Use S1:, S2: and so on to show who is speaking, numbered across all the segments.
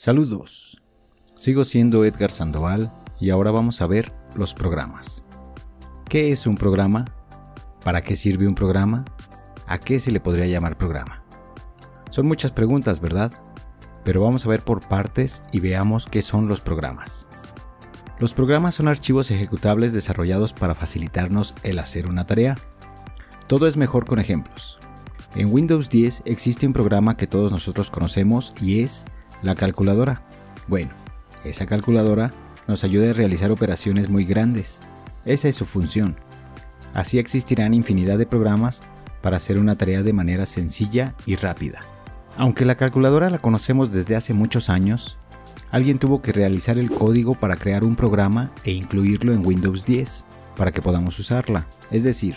S1: Saludos. Sigo siendo Edgar Sandoval y ahora vamos a ver los programas. ¿Qué es un programa? ¿Para qué sirve un programa? ¿A qué se le podría llamar programa? Son muchas preguntas, ¿verdad? Pero vamos a ver por partes y veamos qué son los programas. Los programas son archivos ejecutables desarrollados para facilitarnos el hacer una tarea. Todo es mejor con ejemplos. En Windows 10 existe un programa que todos nosotros conocemos y es la calculadora. Bueno, esa calculadora nos ayuda a realizar operaciones muy grandes. Esa es su función. Así existirán infinidad de programas para hacer una tarea de manera sencilla y rápida. Aunque la calculadora la conocemos desde hace muchos años, alguien tuvo que realizar el código para crear un programa e incluirlo en Windows 10 para que podamos usarla. Es decir,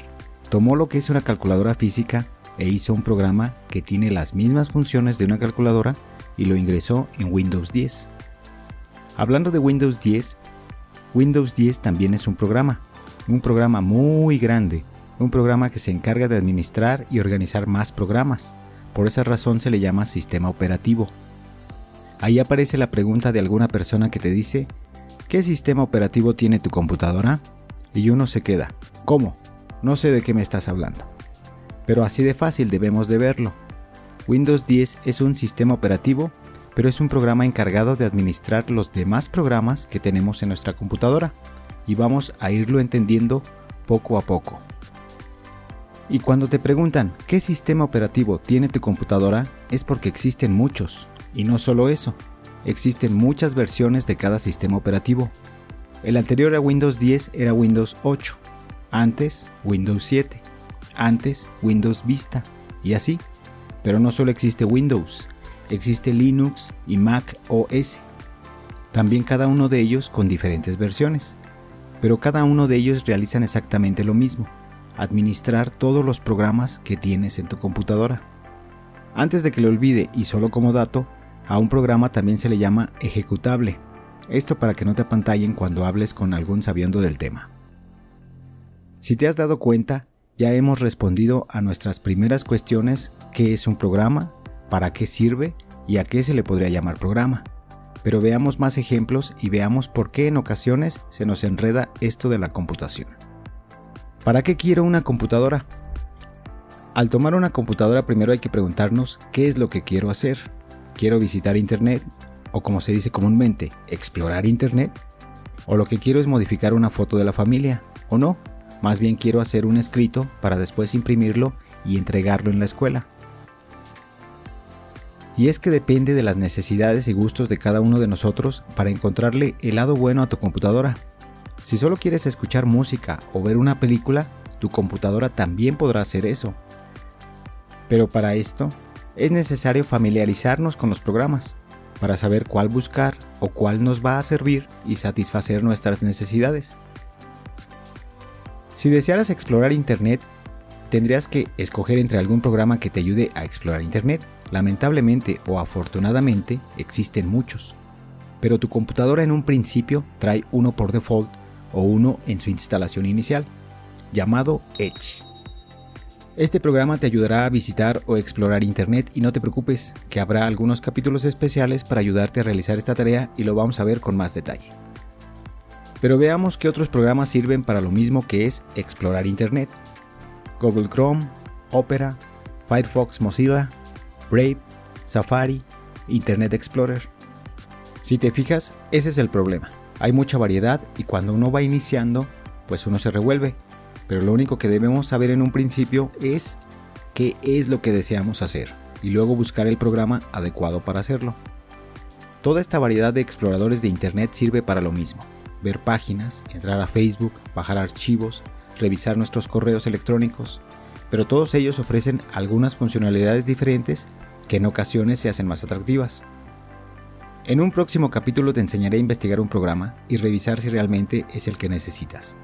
S1: tomó lo que es una calculadora física e hizo un programa que tiene las mismas funciones de una calculadora y lo ingresó en Windows 10. Hablando de Windows 10, Windows 10 también es un programa, un programa muy grande, un programa que se encarga de administrar y organizar más programas. Por esa razón se le llama sistema operativo. Ahí aparece la pregunta de alguna persona que te dice, ¿qué sistema operativo tiene tu computadora? Y uno se queda, ¿cómo? No sé de qué me estás hablando. Pero así de fácil debemos de verlo. Windows 10 es un sistema operativo, pero es un programa encargado de administrar los demás programas que tenemos en nuestra computadora, y vamos a irlo entendiendo poco a poco. Y cuando te preguntan qué sistema operativo tiene tu computadora, es porque existen muchos, y no solo eso, existen muchas versiones de cada sistema operativo. El anterior a Windows 10 era Windows 8, antes Windows 7, antes Windows Vista, y así. Pero no solo existe Windows, existe Linux y Mac OS. También cada uno de ellos con diferentes versiones. Pero cada uno de ellos realizan exactamente lo mismo, administrar todos los programas que tienes en tu computadora. Antes de que lo olvide y solo como dato, a un programa también se le llama ejecutable. Esto para que no te apantallen cuando hables con algún sabiendo del tema. Si te has dado cuenta, ya hemos respondido a nuestras primeras cuestiones, ¿qué es un programa? ¿Para qué sirve? ¿Y a qué se le podría llamar programa? Pero veamos más ejemplos y veamos por qué en ocasiones se nos enreda esto de la computación. ¿Para qué quiero una computadora? Al tomar una computadora primero hay que preguntarnos qué es lo que quiero hacer. ¿Quiero visitar Internet? O como se dice comúnmente, explorar Internet. ¿O lo que quiero es modificar una foto de la familia? ¿O no? Más bien quiero hacer un escrito para después imprimirlo y entregarlo en la escuela. Y es que depende de las necesidades y gustos de cada uno de nosotros para encontrarle el lado bueno a tu computadora. Si solo quieres escuchar música o ver una película, tu computadora también podrá hacer eso. Pero para esto, es necesario familiarizarnos con los programas, para saber cuál buscar o cuál nos va a servir y satisfacer nuestras necesidades. Si desearas explorar Internet, tendrías que escoger entre algún programa que te ayude a explorar Internet. Lamentablemente o afortunadamente existen muchos, pero tu computadora en un principio trae uno por default o uno en su instalación inicial, llamado Edge. Este programa te ayudará a visitar o explorar Internet y no te preocupes que habrá algunos capítulos especiales para ayudarte a realizar esta tarea y lo vamos a ver con más detalle. Pero veamos qué otros programas sirven para lo mismo que es explorar Internet. Google Chrome, Opera, Firefox Mozilla, Brave, Safari, Internet Explorer. Si te fijas, ese es el problema. Hay mucha variedad y cuando uno va iniciando, pues uno se revuelve. Pero lo único que debemos saber en un principio es qué es lo que deseamos hacer y luego buscar el programa adecuado para hacerlo. Toda esta variedad de exploradores de Internet sirve para lo mismo ver páginas, entrar a Facebook, bajar archivos, revisar nuestros correos electrónicos, pero todos ellos ofrecen algunas funcionalidades diferentes que en ocasiones se hacen más atractivas. En un próximo capítulo te enseñaré a investigar un programa y revisar si realmente es el que necesitas.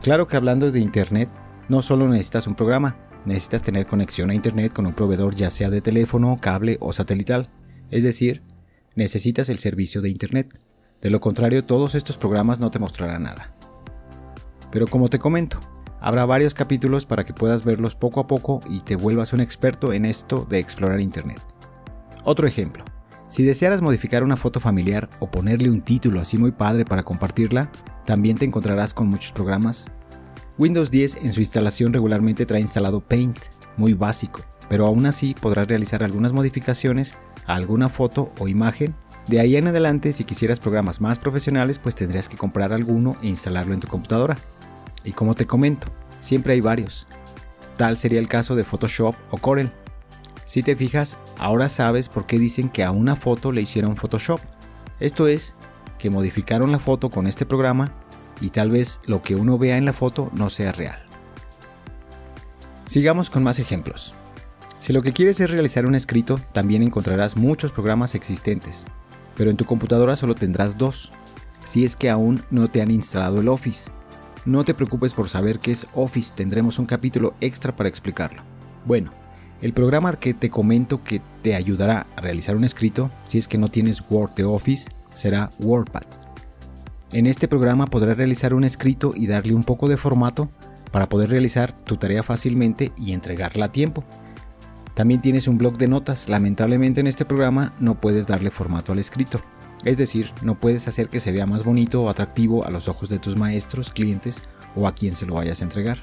S1: Claro que hablando de Internet, no solo necesitas un programa, necesitas tener conexión a Internet con un proveedor ya sea de teléfono, cable o satelital, es decir, necesitas el servicio de Internet. De lo contrario, todos estos programas no te mostrarán nada. Pero como te comento, habrá varios capítulos para que puedas verlos poco a poco y te vuelvas un experto en esto de explorar Internet. Otro ejemplo, Si desearas modificar una foto familiar o ponerle un título así muy padre para compartirla, también te encontrarás con muchos programas. Windows 10 en su instalación regularmente trae instalado Paint, muy básico, pero aún así podrás realizar algunas modificaciones a alguna foto o imagen. De ahí en adelante, si quisieras programas más profesionales, pues tendrías que comprar alguno e instalarlo en tu computadora. Y como te comento, siempre hay varios. Tal sería el caso de Photoshop o Corel. Si te fijas, ahora sabes por qué dicen que a una foto le hicieron Photoshop. Esto es, que modificaron la foto con este programa y tal vez lo que uno vea en la foto no sea real. Sigamos con más ejemplos. Si lo que quieres es realizar un escrito, también encontrarás muchos programas existentes, pero en tu computadora solo tendrás dos, si es que aún no te han instalado el Office. No te preocupes por saber qué es Office, tendremos un capítulo extra para explicarlo. Bueno, el programa que te comento que te ayudará a realizar un escrito, si es que no tienes Word de Office, será WordPad. En este programa podrás realizar un escrito y darle un poco de formato para poder realizar tu tarea fácilmente y entregarla a tiempo. También tienes un blog de notas, lamentablemente en este programa no puedes darle formato al escrito. Es decir, no puedes hacer que se vea más bonito o atractivo a los ojos de tus maestros, clientes o a quien se lo vayas a entregar.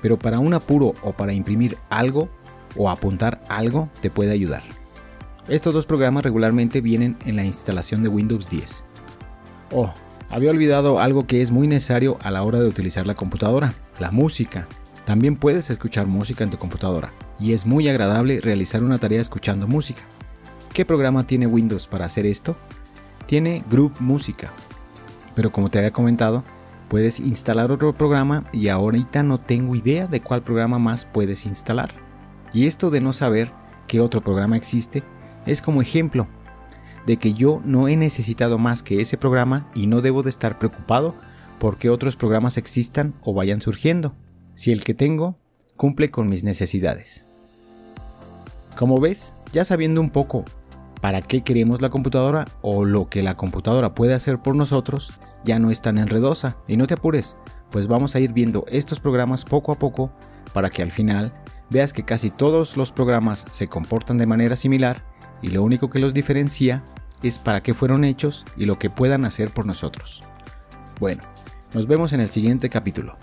S1: Pero para un apuro o para imprimir algo, o apuntar algo te puede ayudar. Estos dos programas regularmente vienen en la instalación de Windows 10. Oh, había olvidado algo que es muy necesario a la hora de utilizar la computadora, la música. También puedes escuchar música en tu computadora y es muy agradable realizar una tarea escuchando música. ¿Qué programa tiene Windows para hacer esto? Tiene Group Música. Pero como te había comentado, puedes instalar otro programa y ahorita no tengo idea de cuál programa más puedes instalar. Y esto de no saber qué otro programa existe es como ejemplo de que yo no he necesitado más que ese programa y no debo de estar preocupado porque otros programas existan o vayan surgiendo, si el que tengo cumple con mis necesidades. Como ves, ya sabiendo un poco para qué queremos la computadora o lo que la computadora puede hacer por nosotros, ya no es tan enredosa y no te apures, pues vamos a ir viendo estos programas poco a poco para que al final veas que casi todos los programas se comportan de manera similar y lo único que los diferencia es para qué fueron hechos y lo que puedan hacer por nosotros. Bueno, nos vemos en el siguiente capítulo.